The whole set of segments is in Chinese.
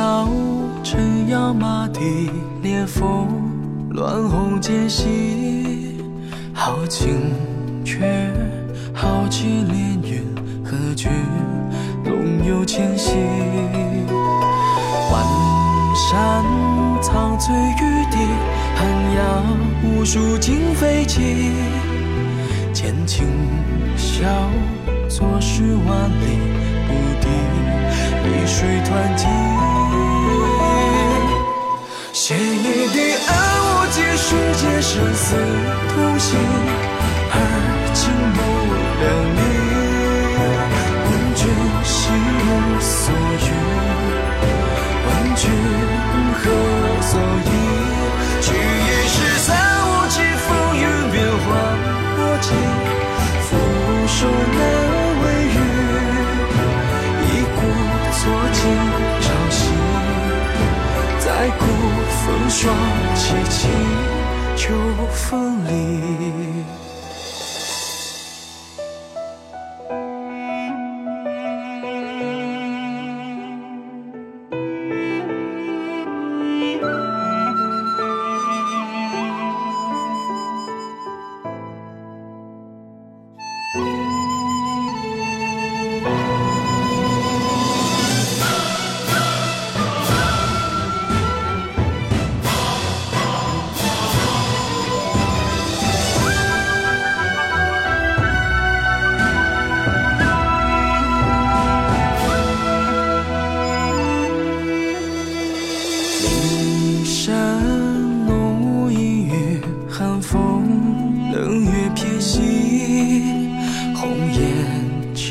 晓晨扬马蹄，连风乱红间隙，豪情却豪气连云何惧龙游浅溪，万山苍翠欲滴，寒鸦无数惊飞起，剑轻笑，坐视万里不敌，一水湍急。生死同行，而今不两立。问君心无所欲，问君何所依？去一世三五七，风云变幻莫及，俯首难为雨，一鼓作尽朝夕。再顾风霜凄凄，秋风里。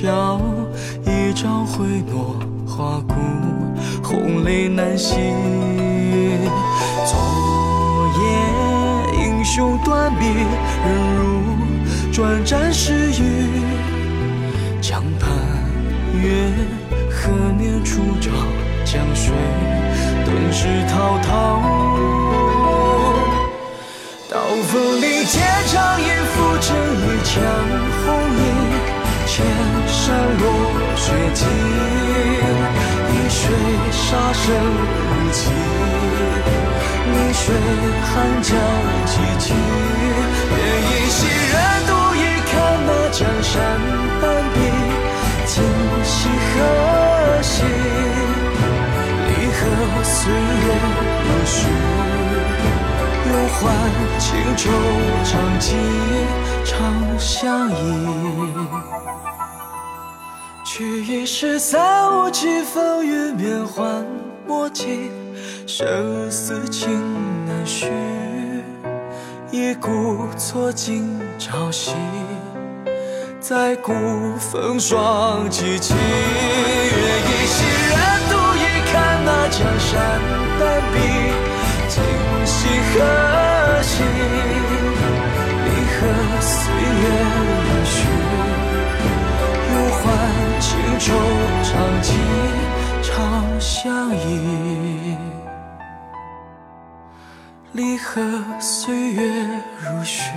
颜娇，一朝回落花骨，红泪难洗。昨夜英雄断臂，人如转战时雨。江畔月，何年初照江水，顿时滔滔。刀锋里剑长音，杀生如棋，逆水寒江凄凄。愿一袭人独倚，看那江山半壁，今夕何夕？离合岁月如许。忧欢情仇长记，长相依。去一时三五七，风雨变幻莫及，生死情难续。一顾错尽朝夕，再顾风霜凄凄。愿一袭人独倚，看那江山半壁。今夕何夕？离合岁月难续，忧欢情仇长记，长相依。离合岁月如许，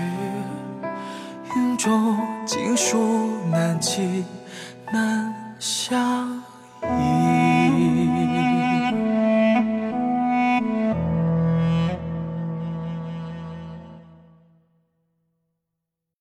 云中锦书难寄难相。